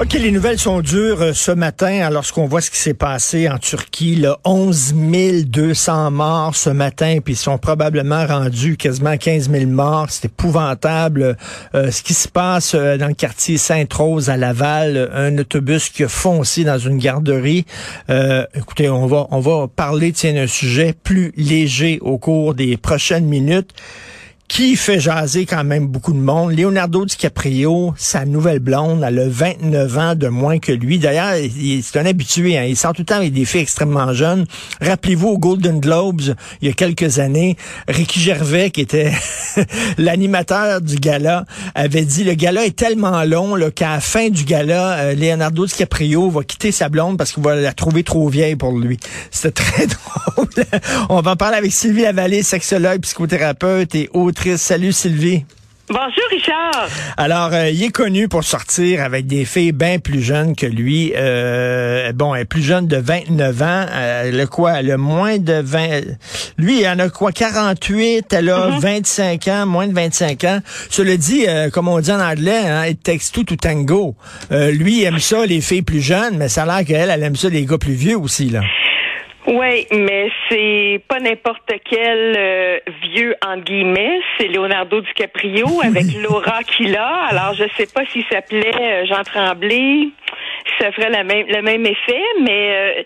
OK, les nouvelles sont dures euh, ce matin lorsqu'on voit ce qui s'est passé en Turquie. Là, 11 200 morts ce matin, puis ils sont probablement rendus quasiment 15 000 morts. C'est épouvantable. Euh, ce qui se passe euh, dans le quartier Sainte-Rose à Laval, un autobus qui a foncé dans une garderie. écoutez, on va, on va parler d'un sujet plus léger au cours des prochaines minutes qui fait jaser quand même beaucoup de monde. Leonardo DiCaprio, sa nouvelle blonde, elle a 29 ans de moins que lui. D'ailleurs, c'est un habitué. Hein. Il sort tout le temps avec des filles extrêmement jeunes. Rappelez-vous au Golden Globes, il y a quelques années, Ricky Gervais, qui était l'animateur du gala, avait dit, le gala est tellement long qu'à la fin du gala, euh, Leonardo DiCaprio va quitter sa blonde parce qu'il va la trouver trop vieille pour lui. C'était très drôle. On va en parler avec Sylvie Lavallée, sexologue, psychothérapeute et autre Salut Sylvie. Bonjour Richard. Alors, euh, il est connu pour sortir avec des filles bien plus jeunes que lui. Euh, bon, elle est plus jeune de 29 ans. Euh, le quoi? Le moins de 20... Lui, il en a quoi? 48. Elle a 25 mhm. ans, moins de 25 ans. Cela dit, comme on dit en anglais, hein, it takes two to tango. lui, il aime ça, les filles plus jeunes, mais ça a l'air qu'elle, elle aime ça, les gars plus vieux aussi, là. Oui, mais c'est pas n'importe quel euh, vieux en guillemets, c'est Leonardo DiCaprio avec Laura qu'il a. Alors je sais pas s'il s'appelait euh, Jean Tremblay, ça ferait la même, le même effet, mais euh,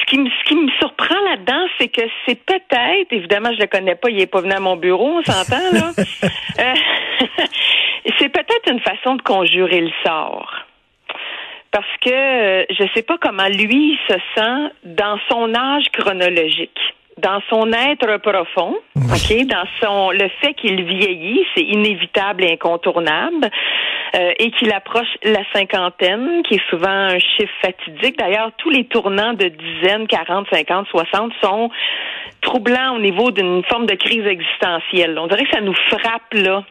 ce qui me ce qui me surprend là-dedans, c'est que c'est peut-être, évidemment je le connais pas, il est pas venu à mon bureau, on s'entend là. c'est peut-être une façon de conjurer le sort parce que euh, je ne sais pas comment lui se sent dans son âge chronologique dans son être profond, ok, dans son le fait qu'il vieillit, c'est inévitable et incontournable, euh, et qu'il approche la cinquantaine, qui est souvent un chiffre fatidique. D'ailleurs, tous les tournants de dizaines, 40, 50, 60 sont troublants au niveau d'une forme de crise existentielle. On dirait que ça nous frappe là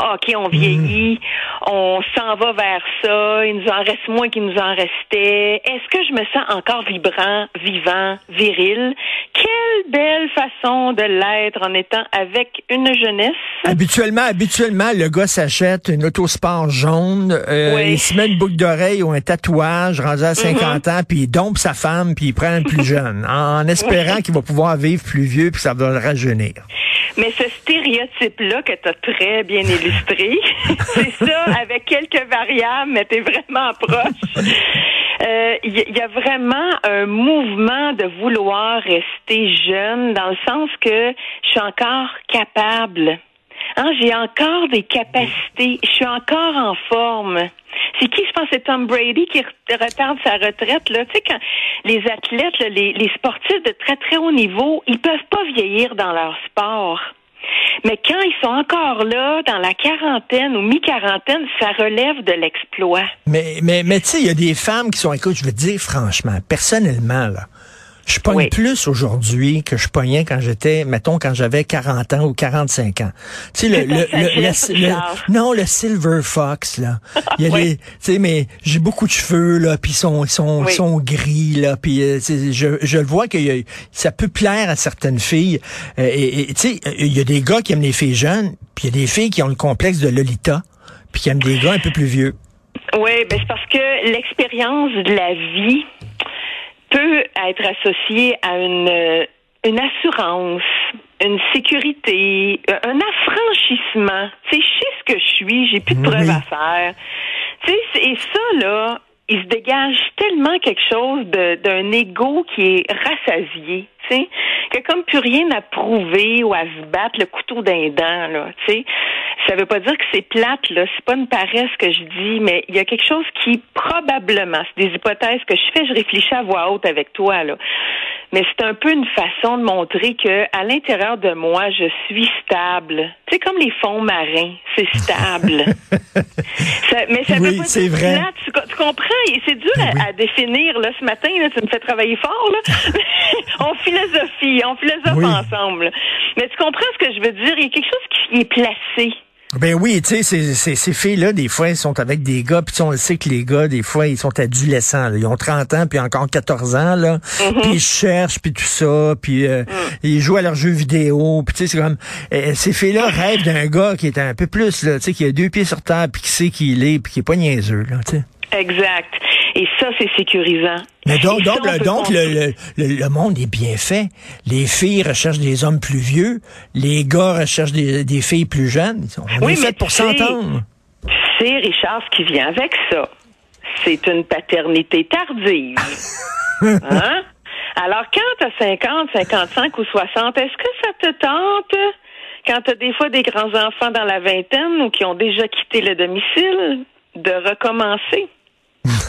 OK, on vieillit, on s'en va vers ça, il nous en reste moins qu'il nous en restait. Est-ce que je me sens encore vibrant, vivant, viril? Quelle belle façon de l'être en étant avec une jeunesse. Habituellement, habituellement, le gars s'achète une autosport jaune, euh, il se met une boucle d'oreille ou un tatouage rendu à 50 mhm. ans, puis il dompe sa femme, puis il prend un plus jeune, en, espérant qu'il va pouvoir vivre plus vieux, puis ça va le rajeunir. Mais ce stéréotype-là que tu as très bien illustré, c'est ça, avec quelques variables, mais tu es vraiment proche. Il euh, y, a vraiment un mouvement de vouloir rester jeune dans le sens que je suis encore capable. Hein, j'ai encore des capacités. Je suis encore en forme. C'est qui, je pense, c'est Tom Brady qui retarde sa retraite. Là. Tu sais, quand les athlètes, les, les sportifs de très, très haut niveau, ils peuvent pas vieillir dans leur sport. Mais quand ils sont encore là, dans la quarantaine ou mi-quarantaine, ça relève de l'exploit. Mais, mais, mais tu sais, il y a des femmes qui sont, écoute, je veux dire franchement, personnellement, là, je pogne plus aujourd'hui que je pognais quand j'étais, mettons, quand j'avais 40 ans ou 45 ans. Tu sais, le, le, le, non, le Silver Fox, là. Il y a tu sais, mais j'ai beaucoup de cheveux, là, puis ils sont, ils sont, sont gris, là, puis euh, je, je le vois que ça peut plaire à certaines filles. Euh, et tu sais, il y a des gars qui aiment les filles jeunes, puis il y a des filles qui ont le complexe de Lolita, puis qui aiment des gars un peu plus vieux. Oui, ben c'est parce que l'expérience de la vie peut être associé à une, euh, une assurance, une sécurité, euh, un affranchissement. Tu sais, je sais ce que je suis, j'ai plus de preuves à faire. Tu sais, et ça, là, il se dégage tellement quelque chose d'un ego qui est rassasié, tu sais, que comme plus rien à prouver ou à se battre le couteau d'un dent, là, tu sais. Ça veut pas dire que c'est plate, là. C'est pas une paresse que je dis, mais il y a quelque chose qui, probablement, c'est des hypothèses que je fais, je réfléchis à voix haute avec toi, là. Mais c'est un peu une façon de montrer que, à l'intérieur de moi, je suis stable. Sais, comme les fonds marins, c'est stable. mais ça veut pas dire vrai. Tu, tu, comprends? C'est dur à, définir, là, ce matin, là, tu me fais travailler fort, là. on philosophie, on philosophe ensemble. Mais tu comprends ce que je veux dire? Il y a quelque chose qui est placé. Ben oui, tu sais, ces, ces, ces filles-là, des fois, elles sont avec des gars, puis on le sait que les gars, des fois, ils sont adolescents. Là. Ils ont 30 ans, puis encore 14 ans, là. Mm-hmm. Puis ils cherchent, puis tout ça, puis euh, Mm. ils jouent à leurs jeux vidéo. Puis tu sais, c'est comme... euh, ces filles-là rêvent d'un gars qui est un peu plus, là, tu sais, qui a deux pieds sur terre, puis qui sait qui il est, puis qui est pas niaiseux, là, tu sais. Exact. Et ça, c'est sécurisant. Mais donc, ça, donc, on le, peut donc le, construire. le, le- le monde est bien fait. Les filles recherchent des hommes plus vieux. Les gars recherchent des, des filles plus jeunes. On Oui, est mais fait pour s'entendre. Sais, Richard, ce qui vient avec ça, c'est une paternité tardive. hein? Alors, quand tu as 50, 55 ou 60, est-ce que ça te tente, quand tu as des fois des grands-enfants dans la vingtaine ou qui ont déjà quitté le domicile, de recommencer?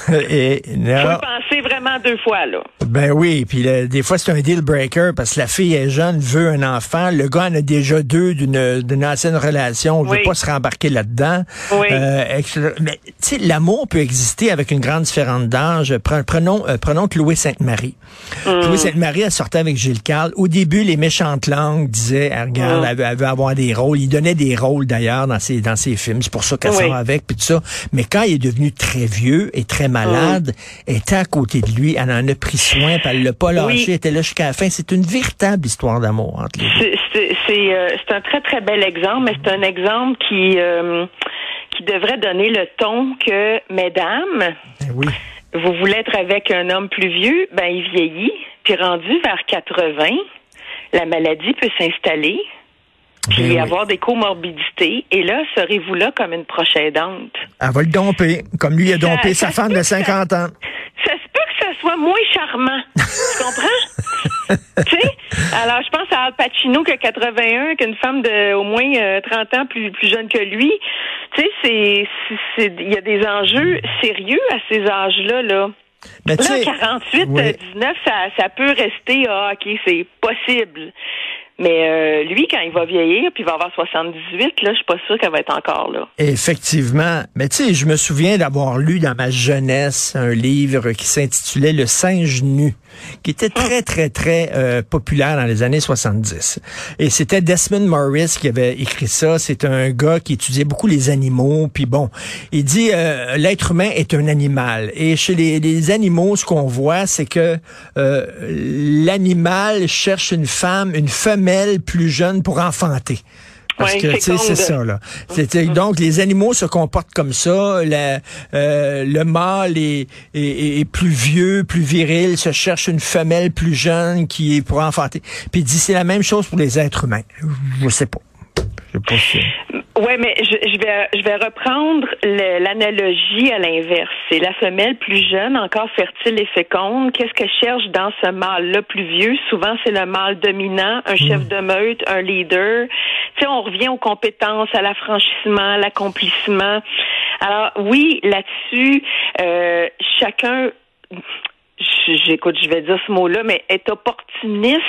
Et, Faut non, y penser vraiment deux fois, là. ben oui, puis des fois c'est un deal breaker parce que la fille est jeune, veut un enfant, le gars en a déjà deux d'une ancienne relation, veut Oui. pas se rembarquer là-dedans. Oui. Euh, mais tu sais, l'amour peut exister avec une grande différence d'âge. Pre- Prenons, euh, prenons Chloé Sainte-Marie. Mm. Chloé Sainte-Marie, elle sortait avec Gilles Carle. Au début, les méchantes langues disaient, elle, regarde, Mm. elle, veut, elle veut avoir des rôles. Il donnait des rôles d'ailleurs dans ses, dans ses films. C'est pour ça qu'elle Oui. sort avec, puis tout ça. Mais quand il est devenu très vieux et très malade, elle était à côté de lui. Elle en a pris soin, puis elle l'a pas lâché. Oui. Elle était là jusqu'à la fin. C'est une véritable histoire d'amour entre les deux. C'est- euh, un très, très bel exemple, mais c'est un exemple qui, euh, qui devrait donner le ton que, mesdames, Ben oui. vous voulez être avec un homme plus vieux, ben il vieillit, puis rendu vers 80, la maladie peut s'installer, puis Ben oui. avoir des comorbidités, et là, serez-vous là comme une proche aidante? Elle va le domper, comme lui a dompé ça sa femme de que ça- 50 ans. Ça se peut que ça soit moins charmant. tu comprends? tu sais? Alors, je pense à Al Pacino qui a 81, qu'une femme de au moins euh, 30 ans plus, plus jeune que lui. Tu sais, c'est, il y a des enjeux sérieux à ces âges-là, là. Mais Là, sais, 48, oui. euh, 19, ça, ça peut rester, ah, OK, c'est possible. Mais euh, lui, quand il va vieillir, puis il va avoir 78, là, je suis pas sûre qu'elle va être encore là. Effectivement. Mais tu sais, je me souviens d'avoir lu dans ma jeunesse un livre qui s'intitulait Le singe nu, qui était très, très, très euh, populaire dans les années 70. Et c'était Desmond Morris qui avait écrit ça. C'est un gars qui étudiait beaucoup les animaux. Puis bon, il dit, euh, l'être humain est un animal. Et chez les, les animaux, ce qu'on voit, c'est que euh, l'animal cherche une femme, une femelle plus jeune pour enfanter. Parce Ouais, que, tu sais, féconde. c'est ça, là. C'est- donc, les animaux se comportent comme ça. La- euh, le mâle est, est- est- est plus vieux, plus viril, se cherche une femelle plus jeune qui est pour enfanter. Puis il dit, c'est la même chose pour les êtres humains. Je sais pas. Je sais pas si... Ouais, mais je, je vais je vais reprendre l'analogie à l'inverse. C'est la femelle plus jeune, encore fertile et féconde. Qu'est-ce qu'elle cherche dans ce mâle-là plus vieux? Souvent, c'est le mâle dominant, un chef de meute, un leader. Tu sais, on revient aux compétences, à l'affranchissement, à l'accomplissement. Alors oui, là-dessus, euh, chacun, j'écoute, je vais dire ce mot-là, mais est opportuniste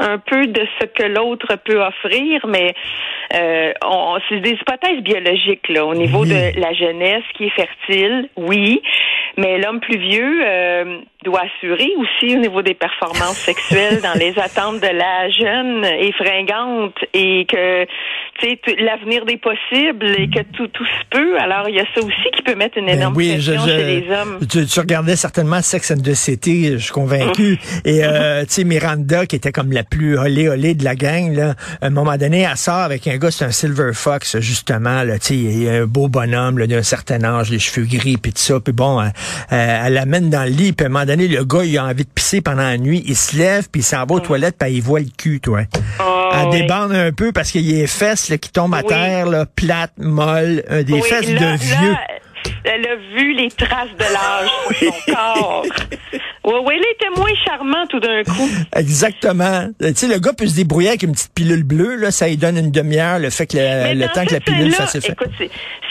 un peu de ce que l'autre peut offrir, mais euh, on, c'est des hypothèses biologiques là, au niveau Oui. de la jeunesse qui est fertile, oui, mais l'homme plus vieux euh, doit assurer aussi au niveau des performances sexuelles dans les attentes de la jeune et fringante et que tu sais l'avenir des possibles et que tout tout se peut. Alors il y a ça aussi qui peut mettre une Ben énorme oui, pression je- chez les hommes. Tu, tu regardais certainement Sex and the City, je suis convaincu. Et euh, tu sais, Miranda, qui était comme la plus olé olé de la gang, là, à un moment donné, elle sort avec un gars, c'est un Silver Fox, justement, là, tu sais, un beau bonhomme d'un certain âge, les cheveux gris, puis tout ça. Puis bon, elle, elle- elle l'amène dans le lit, puis donné, le gars, il a envie de pisser pendant la nuit, il se lève, puis il s'en va aux toilettes, puis il voit le cul, toi. Oh, elle oui. débande un peu parce qu'il y a les fesses là, qui tombent à Oui. terre, là, plates, molles, euh, des Oui, fesses là- de là, vieux. Elle a vu les traces de l'âge sur son corps. Oui, oui, elle était moins charmante tout d'un coup. Exactement. Euh, Tu sais, le gars peut se débrouiller avec une petite pilule bleue, là, ça lui donne une demi-heure, le fait que le, temps que la pilule fasse effet. Écoute,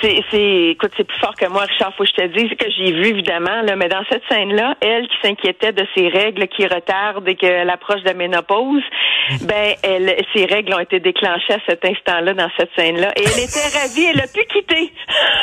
c'est, écoute, c'est plus fort que moi, Richard, faut que je te dise que j'ai vu, évidemment, là, mais dans cette scène-là, elle qui s'inquiétait de ses règles qui retardent et qu'elle approche de la ménopause, ben, elle, ses règles ont été déclenchées à cet instant-là, dans cette scène-là, et elle était ravie, elle a pu quitter.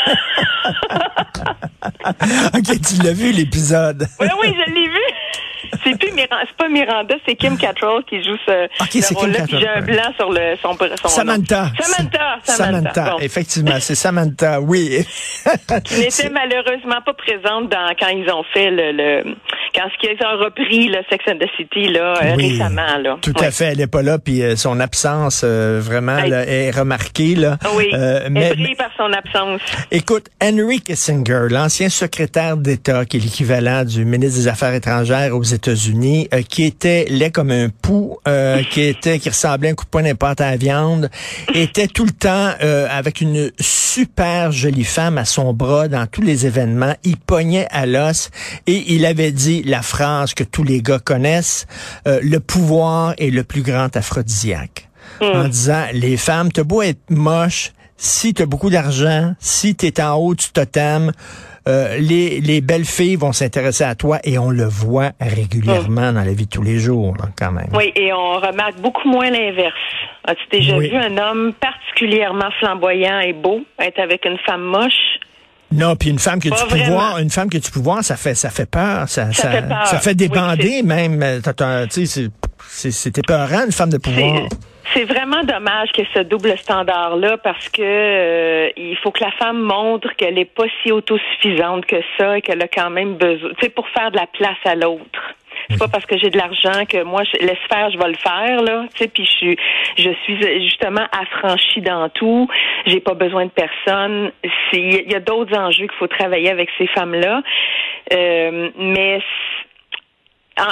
ok, tu l'as vu, l'épisode. Oui, oui, je l'ai vu. c'est plus Miranda, c'est pas Miranda, c'est Kim Cattrall qui joue ce, Ok, c'est ce Kim rôle-là. J'ai un blanc sur le son, son Samantha. nom. Samantha. Samantha. Bon. Effectivement, c'est Samantha, oui. Qui n'était malheureusement pas présente dans quand ils ont fait le, le quand ils ont repris le Sex and the City là euh, Oui, récemment là. Tout à fait, elle n'est pas là, puis euh, son absence euh, vraiment là, est remarquée. Là. Oui. Euh, elle mais, brille par son absence. Écoute, Henry Kissinger, l'ancien secrétaire d'État, qui est l'équivalent du ministre des Affaires étrangères aux États-Unis, euh, qui était laid comme un pou, euh, qui était, qui ressemblait à un coup de poing d'importe à la viande, était tout le temps euh, avec une super jolie femme à son bras dans tous les événements. Il pognait à l'os et il avait dit la phrase que tous les gars connaissent, euh, le pouvoir est le plus grand aphrodisiaque en disant les femmes, t'as beau être moche, si t'as beaucoup d'argent, si t'es en haut du totem, euh, les, les belles filles vont s'intéresser à toi et on le voit régulièrement dans la vie de tous les jours, là, quand même. Oui, et on remarque beaucoup moins l'inverse. As-tu déjà Oui. vu un homme particulièrement flamboyant et beau être avec une femme moche? Non, puis une femme que Pas tu peux vraiment. voir, une femme que tu peux voir, ça fait ça fait peur, ça Ça fait peur. ça fait débander Oui, même. Euh, t'as- t'as- Tu sais, c'est- c'est c'est épeurant une femme de pouvoir. C'est- C'est vraiment dommage que ce double standard-là, parce que euh, il faut que la femme montre qu'elle n'est pas si autosuffisante que ça et qu'elle a quand même besoin, tu sais, pour faire de la place à l'autre. C'est pas parce que j'ai de l'argent que moi je laisse faire, je vais le faire là, tu sais. Puis je suis, je suis justement affranchie dans tout. J'ai pas besoin de personne. Il y a d'autres enjeux qu'il faut travailler avec ces femmes-là, Euh, mais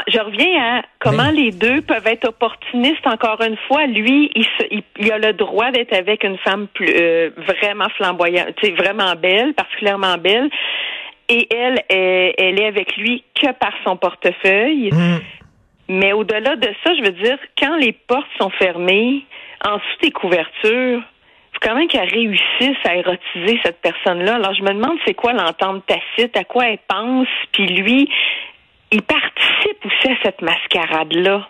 je reviens à comment les deux peuvent être opportunistes. Encore une fois, lui, il, se- il, il a le droit d'être avec une femme plus, euh, vraiment flamboyante, vraiment belle, particulièrement belle. Et elle, est- elle est avec lui que par son portefeuille. Hum. Mais au-delà de ça, je veux dire, quand les portes sont fermées, en dessous des couvertures, faut quand même qu'elle réussisse à érotiser cette personne-là. Alors, je me demande c'est quoi l'entente tacite, à quoi elle pense, puis lui, il participe aussi à cette mascarade-là.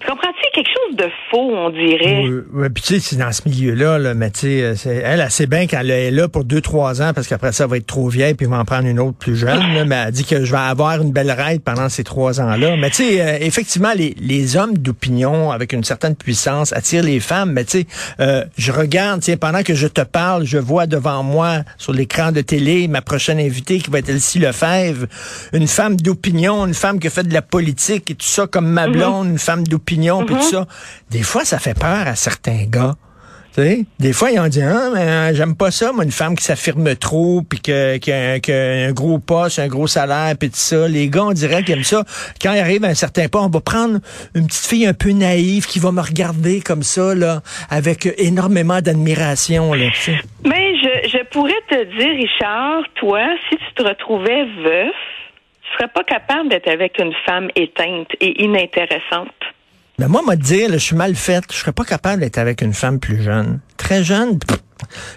Tu comprends-tu? Quelque chose de faux, on dirait? Oui, oui, puis tu sais, c'est dans ce milieu-là, là, mais tu sais, euh, elle, elle sait bien qu'elle est là pour deux, trois ans, parce qu'après ça, elle va être trop vieille, puis il va en prendre une autre plus jeune, là, mais elle dit que je vais avoir une belle ride pendant ces trois ans-là. Mais tu sais, euh, effectivement, les, les hommes d'opinion avec une certaine puissance attirent les femmes, mais tu sais, euh, je regarde, tiens, pendant que je te parle, je vois devant moi, sur l'écran de télé, ma prochaine invitée, qui va être Elsie Lefebvre, une femme d'opinion, une femme qui fait de la politique et tout ça, comme ma blonde, une femme d'opinion, puis tout ça. Des fois, ça fait peur à certains gars. Des fois, ils ont dit, ah, mais euh, j'aime pas ça, moi, une femme qui s'affirme trop, puis que, qui a, un- qui a un gros poste, un gros salaire, puis tout ça. Les gars, on dirait qu'ils aiment ça. Quand ils arrivent à un certain point, on va prendre une petite fille un peu naïve qui va me regarder comme ça, là, avec énormément d'admiration, là. Mais je, je pourrais te dire, Richard, toi, si tu te retrouvais veuf, tu serais pas capable d'être avec une femme éteinte et inintéressante. Mais moi, moi, te dire, je suis mal faite. Je serais pas capable d'être avec une femme plus jeune. Très jeune,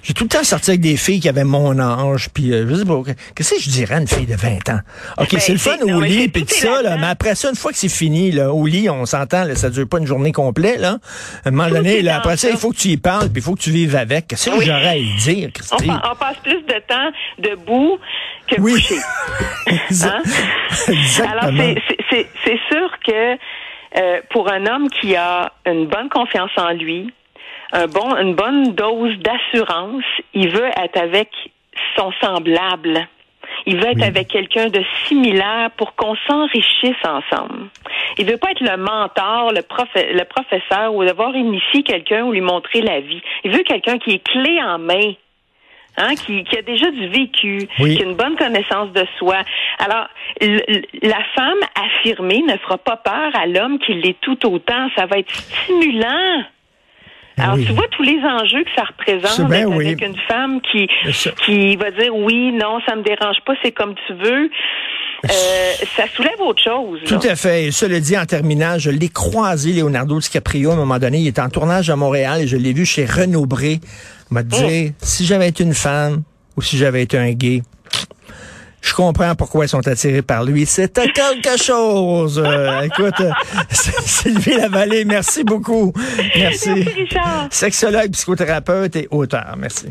j'ai tout le temps sorti avec des filles qui avaient mon âge, puis euh, je sais pas, qu'est-ce que je dirais à une fille de 20 ans? OK, Ben, c'est le fun non, au lit, puis tout ça, là, mais après ça, une fois que c'est fini, là, au lit, on s'entend, ça dure pas une journée complète, là. À un moment donné, là, après ça, il faut que tu y parles, puis il faut que tu vives avec. Qu'est-ce que Oui. j'aurais à y dire, On, Christy? pa- on passe plus de temps debout que Oui. couché. Hein? Exactement. Alors, c'est sûr que euh, pour un homme qui a une bonne confiance en lui, un bon, une bonne dose d'assurance, il veut être avec son semblable. Il veut être Oui. avec quelqu'un de similaire pour qu'on s'enrichisse ensemble. Il veut pas être le mentor, le, prof, le professeur ou devoir initier quelqu'un ou lui montrer la vie. Il veut quelqu'un qui est clé en main. Hein, qui, qui a déjà du vécu, Oui. qui a une bonne connaissance de soi. Alors, la femme affirmée ne fera pas peur à l'homme qui l'est tout autant. Ça va être stimulant. Alors, Oui. tu vois tous les enjeux que ça représente bien, d'être oui. avec une femme qui, qui va dire oui, non, ça me dérange pas, c'est comme tu veux. Euh, ça soulève autre chose. là. Tout à fait. Et cela dit, en terminant, je l'ai croisé, Leonardo DiCaprio, à un moment donné. Il était en tournage à Montréal et je l'ai vu chez Renaud Bré. Il m'a dit, si j'avais été une femme ou si j'avais été un gay, je comprends pourquoi ils sont attirés par lui. C'était quelque chose. Euh, écoute, euh, Sylvie Lavallée, merci beaucoup. Merci. Merci, Richard. Sexologue, psychothérapeute et auteur. Merci.